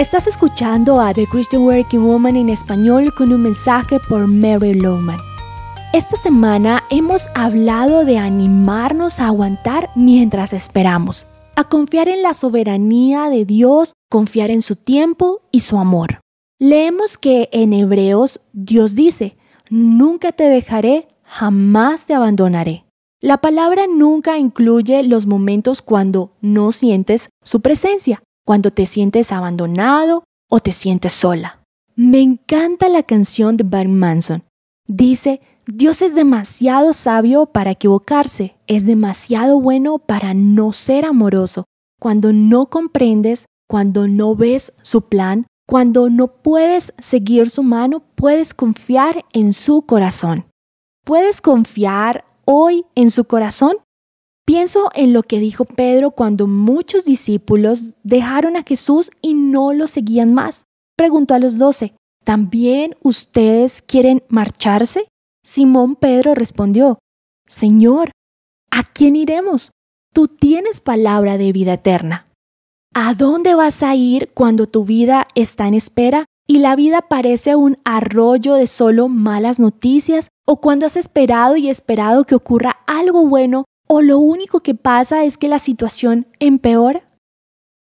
Estás escuchando a The Christian Working Woman en español con un mensaje por Mary Lowman. Esta semana hemos hablado de animarnos a aguantar mientras esperamos, a confiar en la soberanía de Dios, confiar en su tiempo y su amor. Leemos que en Hebreos Dios dice, nunca te dejaré, jamás te abandonaré. La palabra nunca incluye los momentos cuando no sientes su presencia, cuando te sientes abandonado o te sientes sola. Me encanta la canción de Barry Manson. Dice, Dios es demasiado sabio para equivocarse, es demasiado bueno para no ser amoroso. Cuando no comprendes, cuando no ves su plan, cuando no puedes seguir su mano, puedes confiar en su corazón. Puedes confiar hoy en su corazón? Pienso en lo que dijo Pedro cuando muchos discípulos dejaron a Jesús y no lo seguían más. Preguntó a los doce, ¿también ustedes quieren marcharse? Simón Pedro respondió, Señor, ¿a quién iremos? Tú tienes palabra de vida eterna. ¿A dónde vas a ir cuando tu vida está en espera y la vida parece un arroyo de solo malas noticias o cuando has esperado y esperado que ocurra algo bueno o lo único que pasa es que la situación empeora?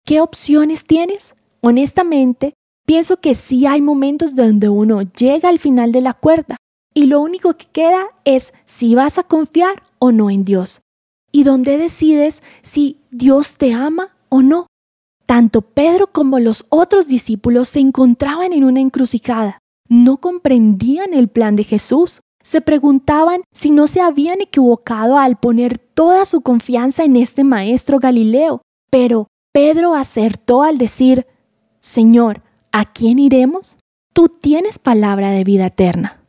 ¿Qué opciones tienes? Honestamente, pienso que sí hay momentos donde uno llega al final de la cuerda y lo único que queda es si vas a confiar o no en Dios y donde decides si Dios te ama o no. Tanto Pedro como los otros discípulos se encontraban en una encrucijada. No comprendían el plan de Jesús. Se preguntaban si no se habían equivocado al poner toda su confianza en este maestro Galileo. Pero Pedro acertó al decir, Señor, ¿a quién iremos? Tú tienes palabra de vida eterna.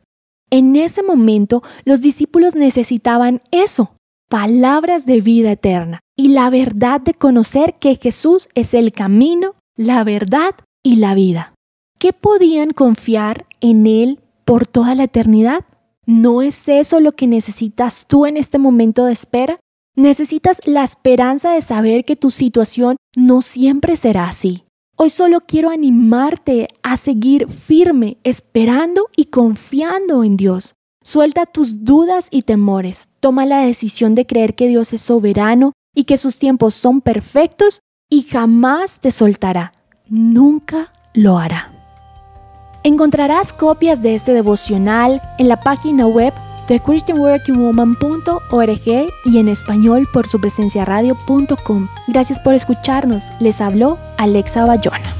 En ese momento los discípulos necesitaban eso, palabras de vida eterna y la verdad de conocer que Jesús es el camino, la verdad y la vida. ¿Qué podían confiar en Él por toda la eternidad? ¿No es eso lo que necesitas tú en este momento de espera? Necesitas la esperanza de saber que tu situación no siempre será así. Hoy solo quiero animarte a seguir firme, esperando y confiando en Dios. Suelta tus dudas y temores. Toma la decisión de creer que Dios es soberano y que sus tiempos son perfectos y jamás te soltará. Nunca lo hará. Encontrarás copias de este devocional en la página web de christianworkingwoman.org y en español por su presencia radio.com. Gracias por escucharnos. Les habló Alexa Bayona.